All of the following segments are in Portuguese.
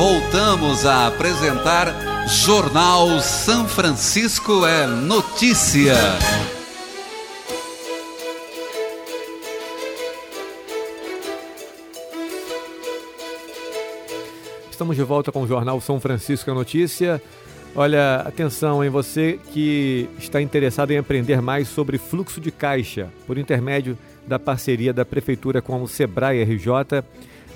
voltamos a apresentar Jornal São Francisco é Notícia. Estamos de volta com o Jornal São Francisco é Notícia. Olha, atenção em você que está interessado em aprender mais sobre fluxo de caixa por intermédio da parceria da Prefeitura com o Sebrae RJ,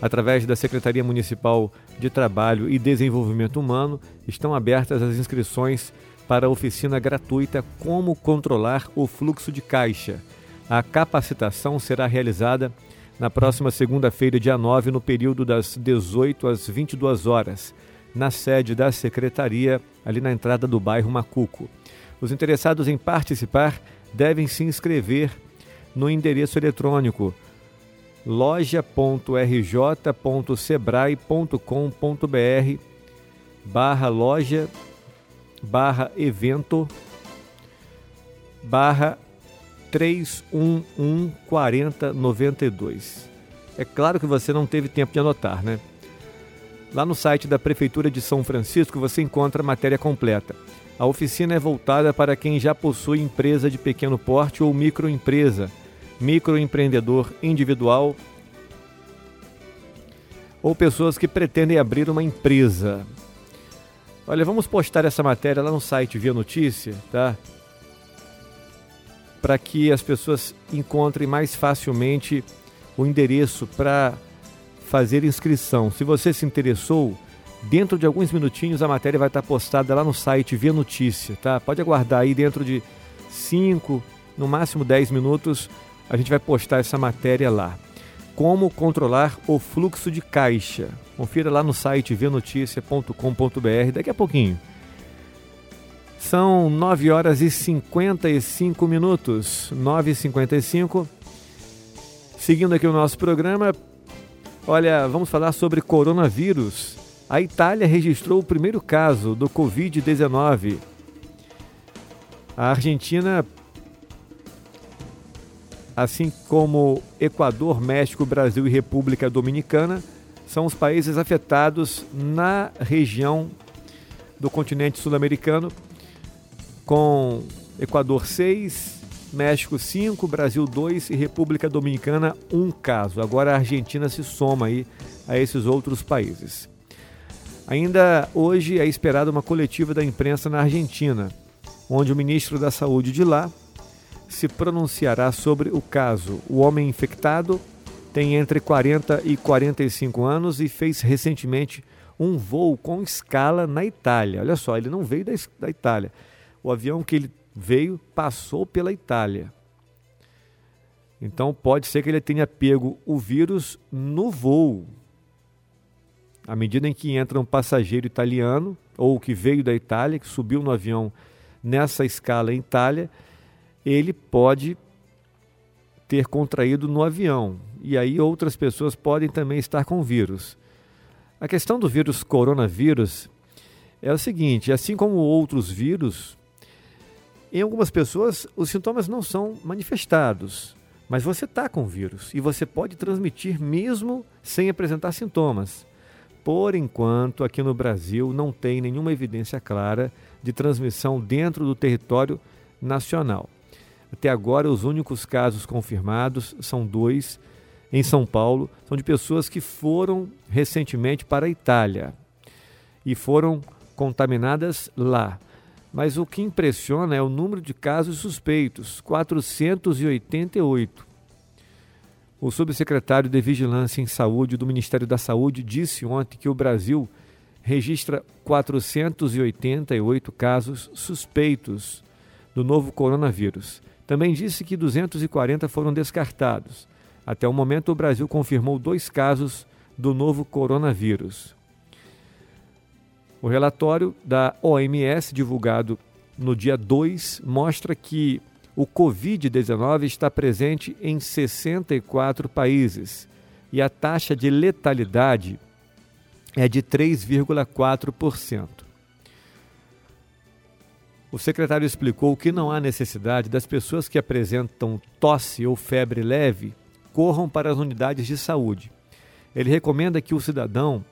através da Secretaria Municipal de Trabalho e Desenvolvimento Humano, estão abertas as inscrições para a oficina gratuita Como Controlar o Fluxo de Caixa. A capacitação será realizada na próxima segunda-feira, dia 9, no período das 18 às 22 horas na sede da secretaria, ali na entrada do bairro Macuco. Os interessados em participar devem se inscrever no endereço eletrônico loja.rj.sebrae.com.br barra loja barra evento barra 311 4092. É claro que você não teve tempo de anotar, né? Lá no site da Prefeitura de São Francisco você encontra a matéria completa. A oficina é voltada para quem já possui empresa de pequeno porte ou microempresa, microempreendedor individual ou pessoas que pretendem abrir uma empresa. Olha, vamos postar essa matéria lá no site Via Notícia, tá? Para que as pessoas encontrem mais facilmente o endereço para fazer inscrição. Se você se interessou, dentro de alguns minutinhos a matéria vai estar postada lá no site Via Notícia, tá? Pode aguardar aí dentro de 5, no máximo 10 minutos, a gente vai postar essa matéria lá. Como controlar o fluxo de caixa. Confira lá no site vianoticia.com.br daqui a pouquinho. São 9 horas e 55 minutos. 9 e 55. Seguindo aqui o nosso programa, Olha, vamos falar sobre coronavírus. A Itália registrou o primeiro caso do Covid-19. A Argentina, assim como Equador, México, Brasil e República Dominicana, são os países afetados na região do continente sul-americano, com Equador 6, México 5, Brasil 2 e República Dominicana 1 um caso. Agora a Argentina se soma aí a esses outros países. Ainda hoje é esperada uma coletiva da imprensa na Argentina, onde o ministro da Saúde de lá se pronunciará sobre o caso. O homem infectado tem entre 40 e 45 anos e fez recentemente um voo com escala na Itália. Olha só, ele não veio da, da Itália. O avião que ele veio, passou pela Itália. Então pode ser que ele tenha pego o vírus no voo. À medida em que entra um passageiro italiano, ou que veio da Itália, que subiu no avião nessa escala em Itália, ele pode ter contraído no avião. E aí outras pessoas podem também estar com vírus. A questão do vírus coronavírus é o seguinte: assim como outros vírus, em algumas pessoas, os sintomas não são manifestados, mas você está com vírus e você pode transmitir mesmo sem apresentar sintomas. Por enquanto, aqui no Brasil não tem nenhuma evidência clara de transmissão dentro do território nacional. Até agora, os únicos casos confirmados são dois em São Paulo, são de pessoas que foram recentemente para a Itália e foram contaminadas lá. Mas o que impressiona é o número de casos suspeitos 488. O subsecretário de Vigilância em Saúde do Ministério da Saúde disse ontem que o Brasil registra 488 casos suspeitos do novo coronavírus. Também disse que 240 foram descartados. Até o momento, o Brasil confirmou dois casos do novo coronavírus. O relatório da OMS, divulgado no dia 2, mostra que o Covid-19 está presente em 64 países e a taxa de letalidade é de 3,4%. O secretário explicou que não há necessidade das pessoas que apresentam tosse ou febre leve corram para as unidades de saúde. Ele recomenda que o cidadão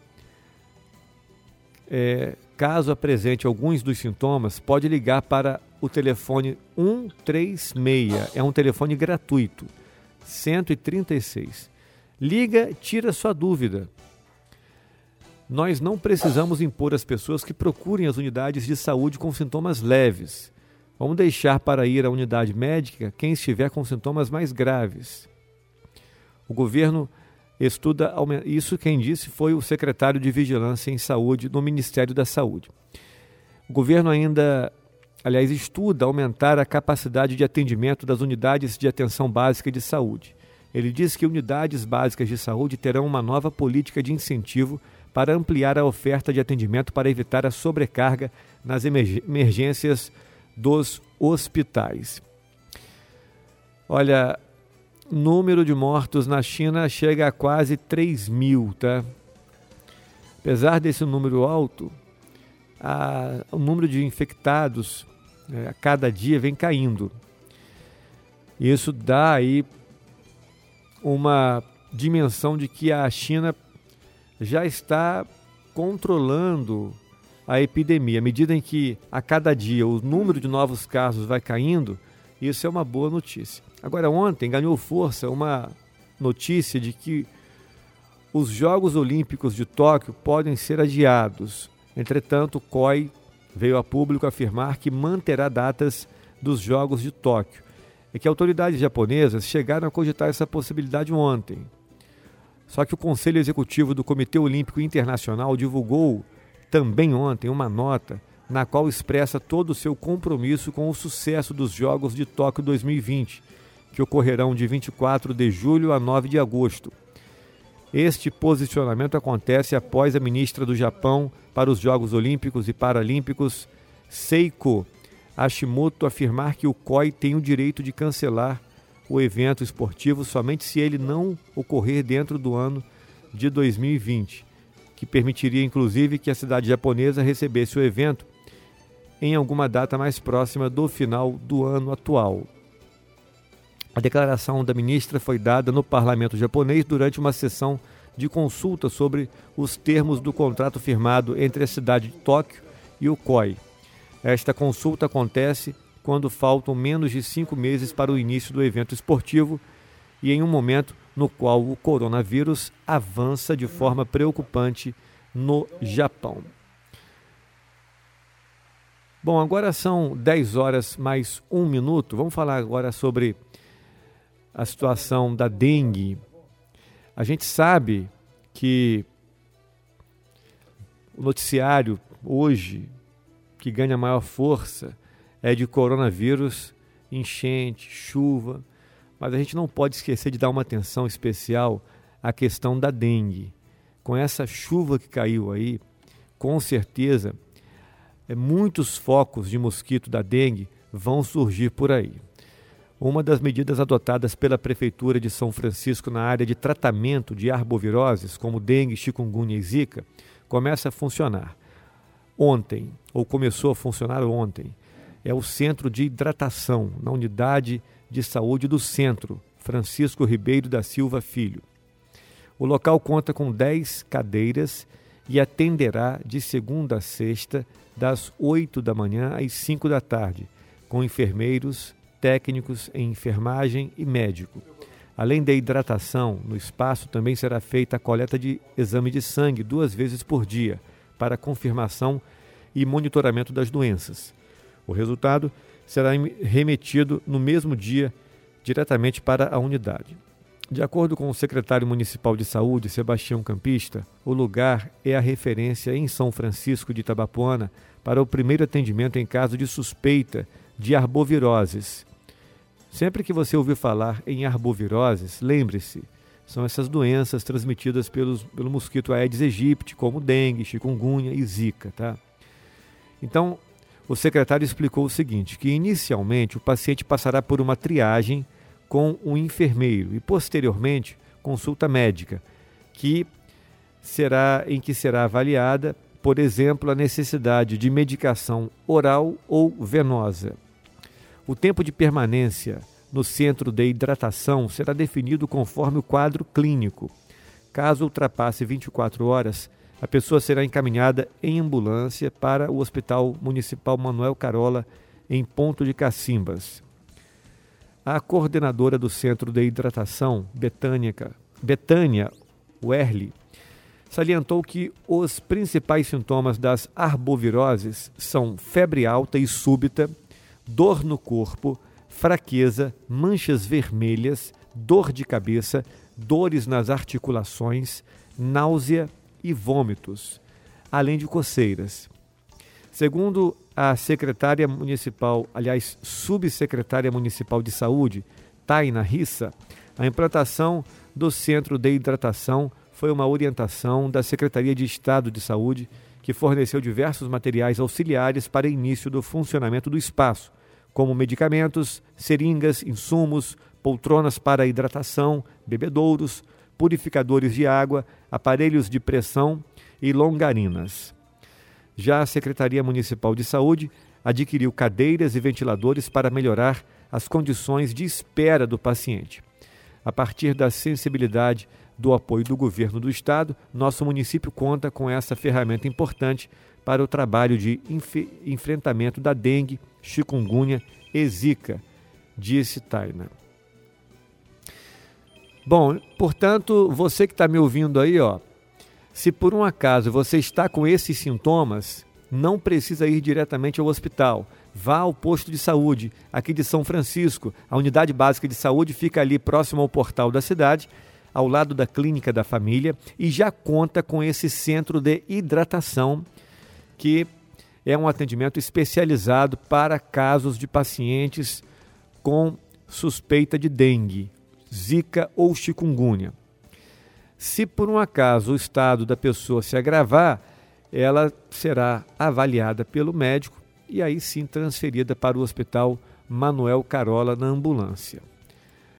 é, caso apresente alguns dos sintomas, pode ligar para o telefone 136. É um telefone gratuito. 136. Liga, tira sua dúvida. Nós não precisamos impor às pessoas que procurem as unidades de saúde com sintomas leves. Vamos deixar para ir à unidade médica quem estiver com sintomas mais graves. O governo estuda isso quem disse foi o secretário de Vigilância em Saúde no Ministério da Saúde. O governo ainda, aliás, estuda aumentar a capacidade de atendimento das unidades de atenção básica de saúde. Ele diz que unidades básicas de saúde terão uma nova política de incentivo para ampliar a oferta de atendimento para evitar a sobrecarga nas emergências dos hospitais. Olha, número de mortos na China chega a quase 3 mil, tá? Apesar desse número alto, a, o número de infectados é, a cada dia vem caindo. Isso dá aí uma dimensão de que a China já está controlando a epidemia. À medida em que a cada dia o número de novos casos vai caindo, isso é uma boa notícia. Agora, ontem ganhou força uma notícia de que os Jogos Olímpicos de Tóquio podem ser adiados. Entretanto, o COI veio a público afirmar que manterá datas dos Jogos de Tóquio é que autoridades japonesas chegaram a cogitar essa possibilidade ontem. Só que o Conselho Executivo do Comitê Olímpico Internacional divulgou também ontem uma nota na qual expressa todo o seu compromisso com o sucesso dos Jogos de Tóquio 2020, que ocorrerão de 24 de julho a 9 de agosto. Este posicionamento acontece após a ministra do Japão para os Jogos Olímpicos e Paralímpicos, Seiko Hashimoto afirmar que o COI tem o direito de cancelar o evento esportivo somente se ele não ocorrer dentro do ano de 2020, que permitiria inclusive que a cidade japonesa recebesse o evento em alguma data mais próxima do final do ano atual. A declaração da ministra foi dada no parlamento japonês durante uma sessão de consulta sobre os termos do contrato firmado entre a cidade de Tóquio e o COI. Esta consulta acontece quando faltam menos de cinco meses para o início do evento esportivo e em um momento no qual o coronavírus avança de forma preocupante no Japão. Bom, agora são 10 horas mais um minuto. Vamos falar agora sobre a situação da dengue. A gente sabe que o noticiário hoje que ganha maior força é de coronavírus, enchente, chuva, mas a gente não pode esquecer de dar uma atenção especial à questão da dengue. Com essa chuva que caiu aí, com certeza, é, muitos focos de mosquito da dengue vão surgir por aí. Uma das medidas adotadas pela Prefeitura de São Francisco na área de tratamento de arboviroses, como dengue, chikungunya e zika, começa a funcionar ontem, ou começou a funcionar ontem. É o Centro de Hidratação, na Unidade de Saúde do Centro, Francisco Ribeiro da Silva Filho. O local conta com 10 cadeiras e atenderá de segunda a sexta, das 8 da manhã às 5 da tarde, com enfermeiros, técnicos em enfermagem e médico. Além da hidratação, no espaço também será feita a coleta de exame de sangue duas vezes por dia para confirmação e monitoramento das doenças. O resultado será remetido no mesmo dia diretamente para a unidade. De acordo com o secretário municipal de saúde, Sebastião Campista, o lugar é a referência em São Francisco de Itabapuana para o primeiro atendimento em caso de suspeita de arboviroses. Sempre que você ouvir falar em arboviroses, lembre-se, são essas doenças transmitidas pelos, pelo mosquito Aedes aegypti, como dengue, chikungunya e zika. Tá? Então, o secretário explicou o seguinte, que inicialmente o paciente passará por uma triagem com um enfermeiro e posteriormente consulta médica, que será em que será avaliada, por exemplo, a necessidade de medicação oral ou venosa. O tempo de permanência no centro de hidratação será definido conforme o quadro clínico. Caso ultrapasse 24 horas, A pessoa será encaminhada em ambulância para o Hospital Municipal Manuel Carola, em Ponto de Cacimbas. A coordenadora do Centro de Hidratação, Betânia, Betânia Werli, salientou que os principais sintomas das arboviroses são febre alta e súbita, dor no corpo, fraqueza, manchas vermelhas, dor de cabeça, dores nas articulações, náusea e vômitos, além de coceiras. Segundo a secretária municipal, aliás, subsecretária municipal de saúde, Taina Rissa, a implantação do Centro de Hidratação foi uma orientação da Secretaria de Estado de Saúde, que forneceu diversos materiais auxiliares para início do funcionamento do espaço, como medicamentos, seringas, insumos, poltronas para hidratação, bebedouros, purificadores de água, aparelhos de pressão e longarinas. Já a Secretaria Municipal de Saúde adquiriu cadeiras e ventiladores para melhorar as condições de espera do paciente. A partir da sensibilidade do apoio do governo do estado, nosso município conta com essa ferramenta importante para o trabalho de enfrentamento da dengue, chikungunya e zika, disse Taina. Bom, portanto, você que está me ouvindo aí, ó, se por um acaso você está com esses sintomas, não precisa ir diretamente ao hospital. Vá ao posto de saúde, aqui de São Francisco. A unidade básica de saúde fica ali próximo ao portal da cidade, ao lado da clínica da família, e já conta com esse centro de hidratação, que é um atendimento especializado para casos de pacientes com suspeita de dengue, zika ou chikungunya. Se por um acaso o estado da pessoa se agravar, ela será avaliada pelo médico e aí sim transferida para o Hospital Manuel Carola na ambulância.